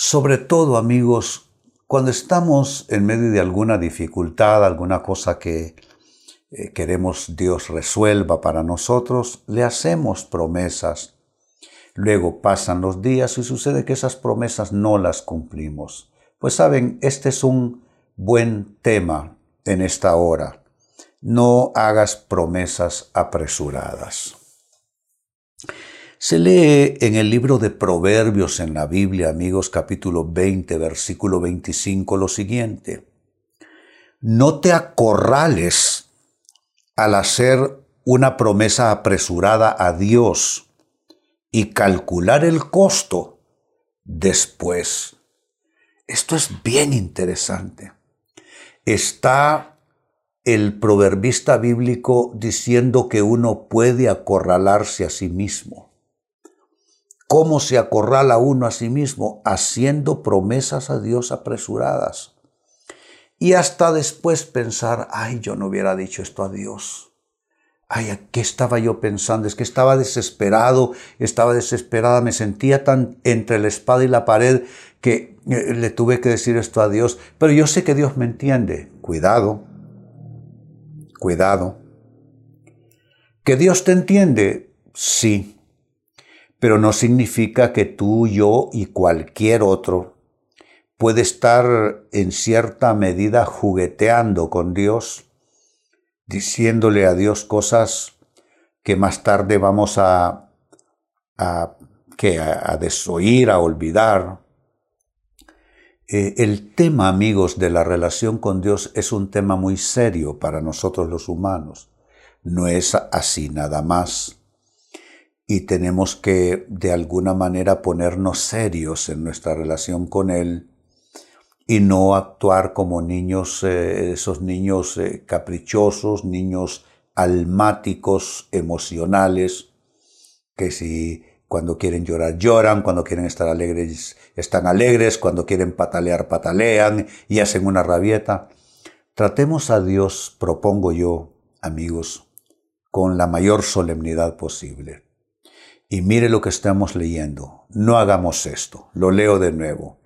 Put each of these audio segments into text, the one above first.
Sobre todo, amigos, cuando estamos en medio de alguna dificultad, alguna cosa que eh, queremos Dios resuelva para nosotros, le hacemos promesas. Luego pasan los días y sucede que esas promesas no las cumplimos. Pues saben, este es un buen tema en esta hora. No hagas promesas apresuradas. Se lee en el libro de Proverbios en la Biblia, amigos, capítulo 20, versículo 25, lo siguiente. No te acorrales al hacer una promesa apresurada a Dios y calcular el costo después. Esto es bien interesante. Está el proverbista bíblico diciendo que uno puede acorralarse a sí mismo. ¿Cómo se acorrala uno a sí mismo? Haciendo promesas a Dios apresuradas. Y hasta después pensar, ay, yo no hubiera dicho esto a Dios. Ay, ¿qué estaba yo pensando? Es que estaba desesperado, estaba desesperada, me sentía tan entre la espada y la pared que eh, le tuve que decir esto a Dios. Pero yo sé que Dios me entiende. Cuidado, cuidado. ¿Que Dios te entiende? Sí pero no significa que tú, yo y cualquier otro puede estar en cierta medida jugueteando con Dios, diciéndole a Dios cosas que más tarde vamos a, desoír, a olvidar. Eh, el tema, amigos, de la relación con Dios es un tema muy serio para nosotros los humanos. No es así nada más y tenemos que de alguna manera ponernos serios en nuestra relación con Él y no actuar como niños, eh, esos niños eh, caprichosos, niños almáticos, emocionales, que si cuando quieren llorar lloran, cuando quieren estar alegres están alegres, cuando quieren patalear patalean y hacen una rabieta. Tratemos a Dios, propongo yo, amigos, con la mayor solemnidad posible y mire lo que estamos leyendo. No hagamos esto. Lo leo de nuevo.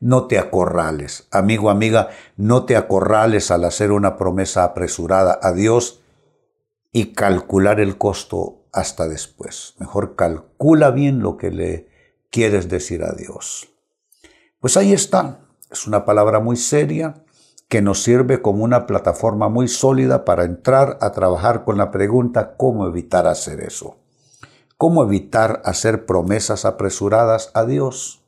No te acorrales. Amigo, amiga, no te acorrales al hacer una promesa apresurada a Dios y calcular el costo hasta después. Mejor calcula bien lo que le quieres decir a Dios. Pues ahí está. Es una palabra muy seria que nos sirve como una plataforma muy sólida para entrar a trabajar con la pregunta cómo evitar hacer eso. ¿Cómo evitar hacer promesas apresuradas a Dios?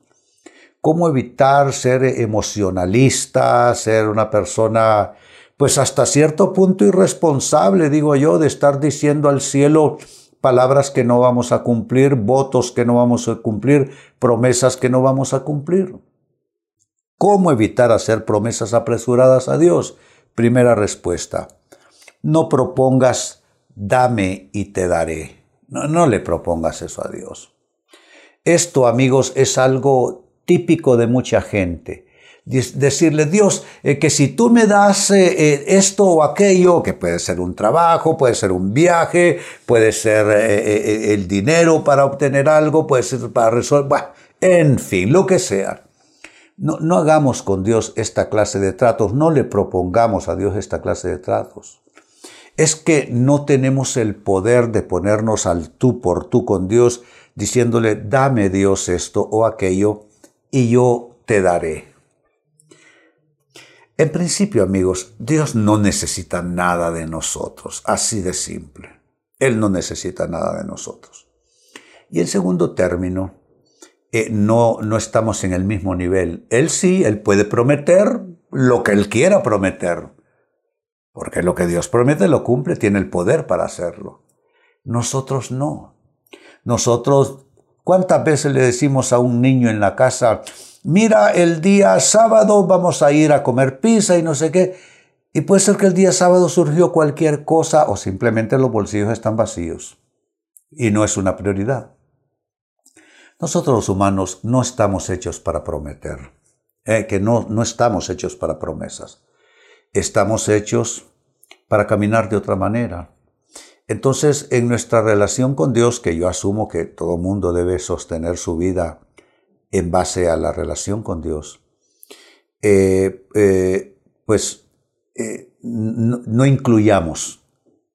¿Cómo evitar ser emocionalista, ser una persona, pues hasta cierto punto irresponsable, digo yo, de estar diciendo al cielo palabras que no vamos a cumplir, votos que no vamos a cumplir, promesas que no vamos a cumplir? ¿Cómo evitar hacer promesas apresuradas a Dios? Primera respuesta, no propongas dame y te daré. No, le propongas eso a Dios. Esto, amigos, es algo típico de mucha gente. Decirle, Dios, eh, que si tú me das eh, eh, esto o aquello, que puede ser un trabajo, puede ser un viaje, puede ser el dinero para obtener algo, puede ser para resolver, en fin, lo que sea. No, no hagamos con Dios esta clase de tratos, no le propongamos a Dios esta clase de tratos es que no tenemos el poder de ponernos al tú por tú con Dios, diciéndole, dame Dios esto o aquello, y yo te daré. En principio, amigos, Dios no necesita nada de nosotros, así de simple. Él no necesita nada de nosotros. Y en segundo término, eh, no, no estamos en el mismo nivel. Él sí, Él puede prometer lo que Él quiera prometer porque lo que Dios promete lo cumple, tiene el poder para hacerlo. Nosotros no. Nosotros, ¿cuántas veces le decimos a un niño en la casa, mira, el día sábado vamos a ir a comer pizza y no sé qué. Y puede ser que el día sábado surgió cualquier cosa o simplemente los bolsillos están vacíos y no es una prioridad. Nosotros los humanos no estamos hechos para prometer, eh, que no, no estamos hechos para promesas. Estamos hechos para caminar de otra manera. Entonces, en nuestra relación con Dios, que yo asumo que todo mundo debe sostener su vida en base a la relación con Dios, eh, eh, pues no, no incluyamos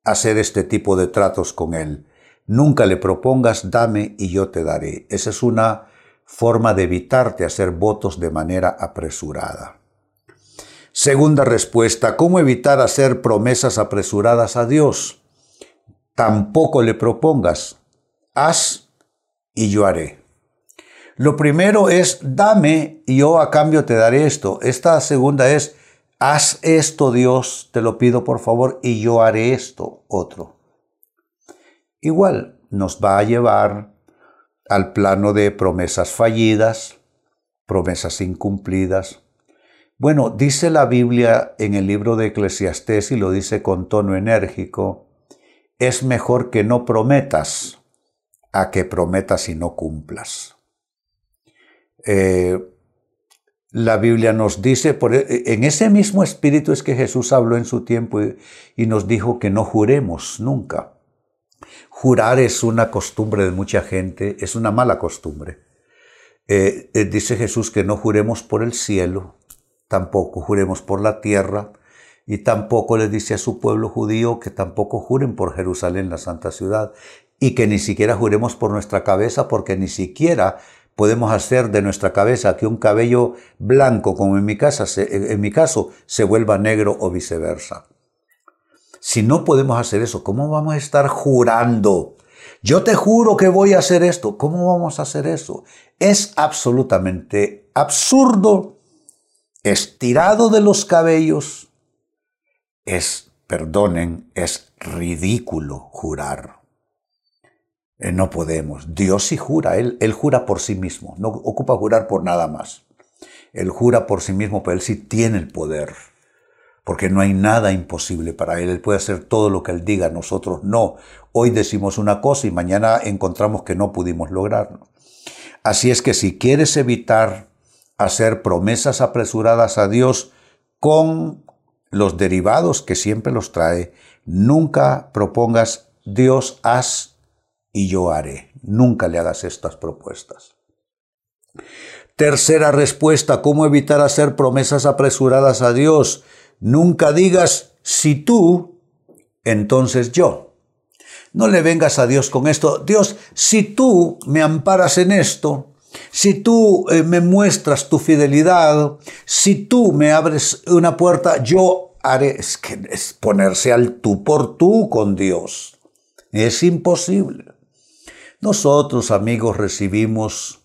hacer este tipo de tratos con Él. Nunca le propongas, dame y yo te daré. Esa es una forma de evitarte hacer votos de manera apresurada. Segunda respuesta, ¿cómo evitar hacer promesas apresuradas a Dios? Tampoco le propongas, haz y yo haré. Lo primero es, dame y yo a cambio te daré esto. Esta segunda es, haz esto Dios, te lo pido por favor, y yo haré esto otro igual nos va a llevar al plano de promesas fallidas, promesas incumplidas. Bueno, dice la Biblia en el libro de Eclesiastés y lo dice con tono enérgico, es mejor que no prometas a que prometas y no cumplas. Eh, la Biblia nos dice, e, en ese mismo espíritu es que Jesús habló en su tiempo y nos dijo que no juremos nunca. Jurar es una costumbre de mucha gente, es una mala costumbre. Eh, eh, dice Jesús que no juremos por el cielo, tampoco juremos por la tierra, y tampoco le dice a su pueblo judío que tampoco juren por Jerusalén, la santa ciudad, y que ni siquiera juremos por nuestra cabeza, porque ni siquiera podemos hacer de nuestra cabeza que un cabello blanco, como en mi, casa, en mi caso, se vuelva negro o viceversa. Si no podemos hacer eso, ¿cómo vamos a estar jurando? Yo te juro que voy a hacer esto. ¿Cómo vamos a hacer eso? Es absolutamente absurdo, estirado de los cabellos. Es, perdonen, es ridículo jurar. Eh, no podemos. Dios sí jura, él, él jura por sí mismo, no ocupa jurar por nada más. Él jura por sí mismo, pero Él sí tiene el poder porque no hay nada imposible para Él. Él puede hacer todo lo que Él diga, nosotros no. Hoy decimos una cosa y mañana encontramos que no pudimos lograrlo. Así es que si quieres evitar hacer promesas apresuradas a Dios con los derivados que siempre los trae, nunca propongas Dios haz y yo haré. Nunca le hagas estas propuestas. Tercera respuesta, ¿cómo evitar hacer promesas apresuradas a Dios? Nunca digas, si tú, entonces yo. No le vengas a Dios con esto. Dios, si tú me amparas en esto, si tú eh, me muestras tu fidelidad, si tú me abres una puerta, yo haré. Es que es ponerse al tú por tú con Dios. Es imposible. Nosotros, amigos, recibimos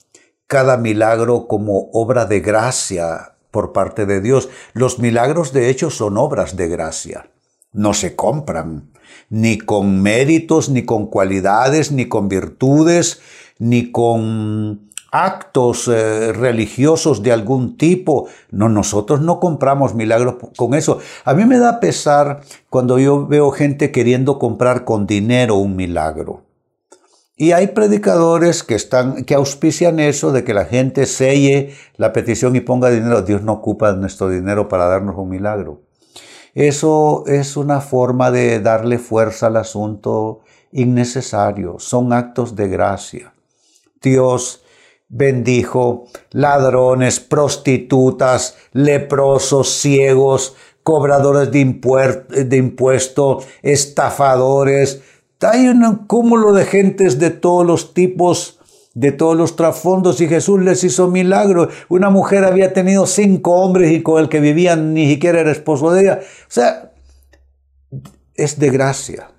cada milagro como obra de gracia por parte de Dios. Los milagros de hecho son obras de gracia. No se compran, ni con méritos, ni con cualidades, ni con virtudes, ni con actos eh, religiosos de algún tipo. No, nosotros no compramos milagros con eso. A mí me da pesar cuando yo veo gente queriendo comprar con dinero un milagro. Y hay predicadores que, están, que auspician eso de que la gente selle la petición y ponga dinero. Dios no ocupa nuestro dinero para darnos un milagro. Eso es una forma de darle fuerza al asunto innecesario. Son actos de gracia. Dios bendijo ladrones, prostitutas, leprosos, ciegos, cobradores de, impuestos, estafadores, hay un cúmulo de gentes de todos los tipos, de todos los trasfondos, y Jesús les hizo milagros. Una mujer había tenido cinco hombres y con el que vivían ni siquiera era esposo de ella. O sea, es de gracia.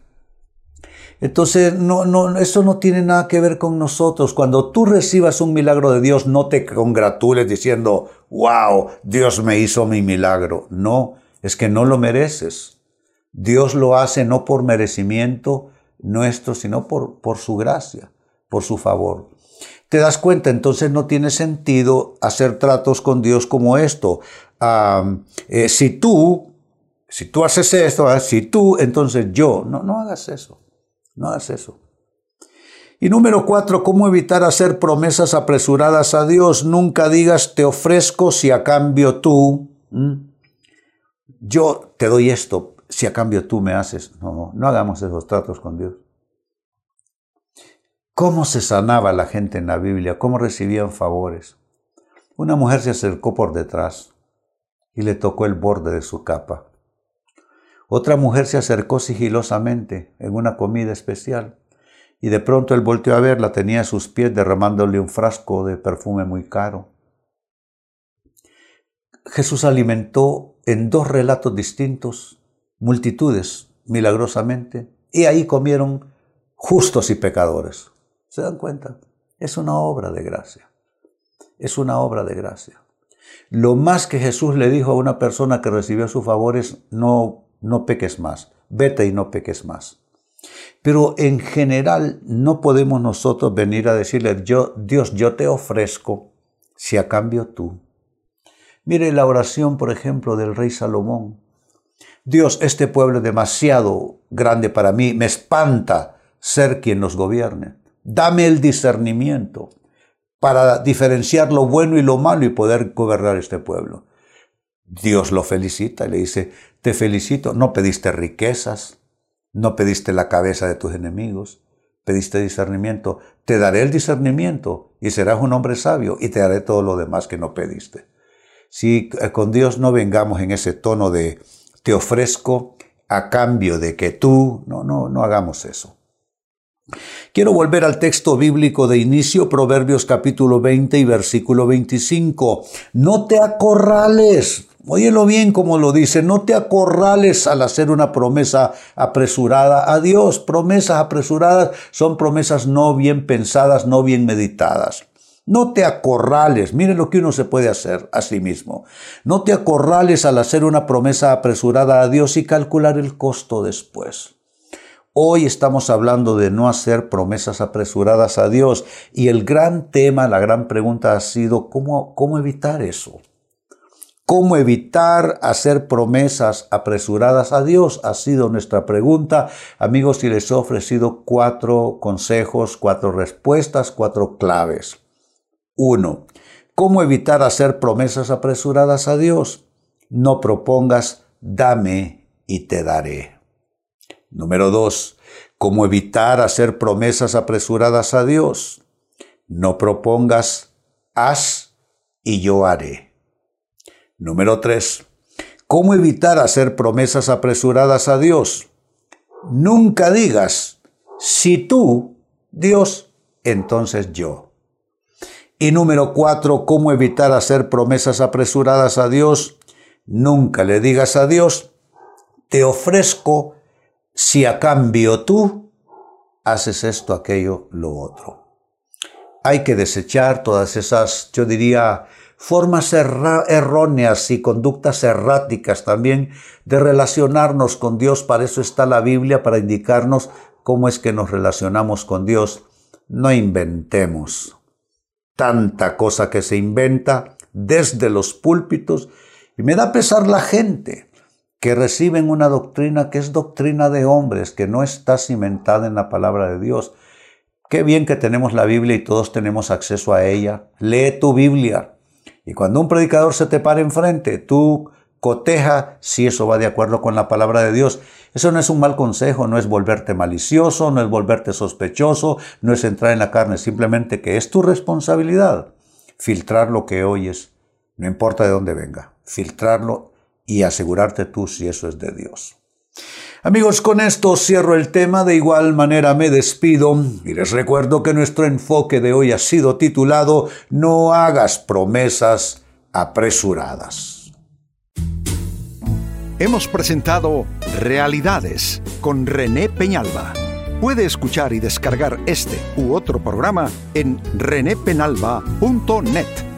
Entonces, no, no, eso no tiene nada que ver con nosotros. Cuando tú recibas un milagro de Dios, no te congratules diciendo, wow, Dios me hizo mi milagro. No, es que no lo mereces. Dios lo hace no por merecimiento, nuestro, sino por, por su gracia, por su favor. te das cuenta, entonces no tiene sentido hacer tratos con Dios como esto. Eh, si tú, si tú haces esto, ah, si tú, entonces yo. No, no hagas eso. No hagas eso. Y número cuatro, ¿cómo evitar hacer promesas apresuradas a Dios? Nunca digas te ofrezco si a cambio tú. Yo te doy esto si a cambio tú me haces. No, no hagamos esos tratos con Dios. ¿Cómo se sanaba la gente en la Biblia? ¿Cómo recibían favores? Una mujer se acercó por detrás y le tocó el borde de su capa. Otra mujer se acercó sigilosamente en una comida especial y de pronto él volteó a verla, tenía a sus pies derramándole un frasco de perfume muy caro. Jesús alimentó en dos relatos distintos multitudes milagrosamente y ahí comieron justos y pecadores. ¿Se dan cuenta? Es una obra de gracia. Es una obra de gracia. Lo más que Jesús le dijo a una persona que recibió sus favores, no, no peques más, vete y no peques más. Pero en general no podemos nosotros venir a decirle, yo, Dios, yo te ofrezco si a cambio tú. Mire la oración, por ejemplo, del rey Salomón. Dios, este pueblo es demasiado grande para mí, me espanta ser quien nos gobierne. Dame el discernimiento para diferenciar lo bueno y lo malo y poder gobernar este pueblo. Dios lo felicita y le dice, te felicito, no pediste riquezas, no pediste la cabeza de tus enemigos, pediste discernimiento, te daré el discernimiento y serás un hombre sabio y te daré todo lo demás que no pediste. Si eh, con Dios no vengamos en ese tono de te ofrezco a cambio de que tú, no, no, no hagamos eso. Quiero volver al texto bíblico de inicio, Proverbios capítulo 20 y versículo 25. No te acorrales. Óyelo bien como lo dice, no te acorrales al hacer una promesa apresurada a Dios. Promesas apresuradas son promesas no bien pensadas, no bien meditadas. No te acorrales, mire lo que uno se puede hacer a sí mismo. No te acorrales al hacer una promesa apresurada a Dios y calcular el costo después. Hoy estamos hablando de no hacer promesas apresuradas a Dios y el gran tema, la gran pregunta ha sido cómo, cómo evitar eso. ¿Cómo evitar hacer promesas apresuradas a Dios? Ha sido nuestra pregunta. Amigos, y les he ofrecido cuatro consejos, cuatro respuestas, cuatro claves. Uno, ¿cómo evitar hacer promesas apresuradas a Dios? No propongas, dame y te daré. Número dos, cómo evitar hacer promesas apresuradas a Dios. No propongas, haz y yo haré. Número tres, cómo evitar hacer promesas apresuradas a Dios. Nunca digas, si tú, Dios, entonces yo. Y número cuatro, cómo evitar hacer promesas apresuradas a Dios. Nunca le digas a Dios, te ofrezco si a cambio tú haces esto, aquello, lo otro. Hay que desechar todas esas, yo diría, formas erróneas y conductas erráticas también de relacionarnos con Dios. Para eso está la Biblia, para indicarnos cómo es que nos relacionamos con Dios. No inventemos tanta cosa que se inventa desde los púlpitos y me da pesar la gente que reciben una doctrina que es doctrina de hombres, que no está cimentada en la palabra de Dios. Qué bien que tenemos la Biblia y todos tenemos acceso a ella. Lee tu Biblia. Y cuando un predicador se te para enfrente, tú coteja si eso va de acuerdo con la palabra de Dios. Eso no es un mal consejo, no es volverte malicioso, no es volverte sospechoso, no es entrar en la carne, simplemente que es tu responsabilidad filtrar lo que oyes, no importa de dónde venga, filtrarlo y asegurarte tú si eso es de Dios. Amigos, con esto cierro el tema, de igual manera me despido y les recuerdo que nuestro enfoque de hoy ha sido titulado No hagas promesas apresuradas. Hemos presentado Realidades con René Peñalba. Puede escuchar y descargar este u otro programa en renépenalba.net.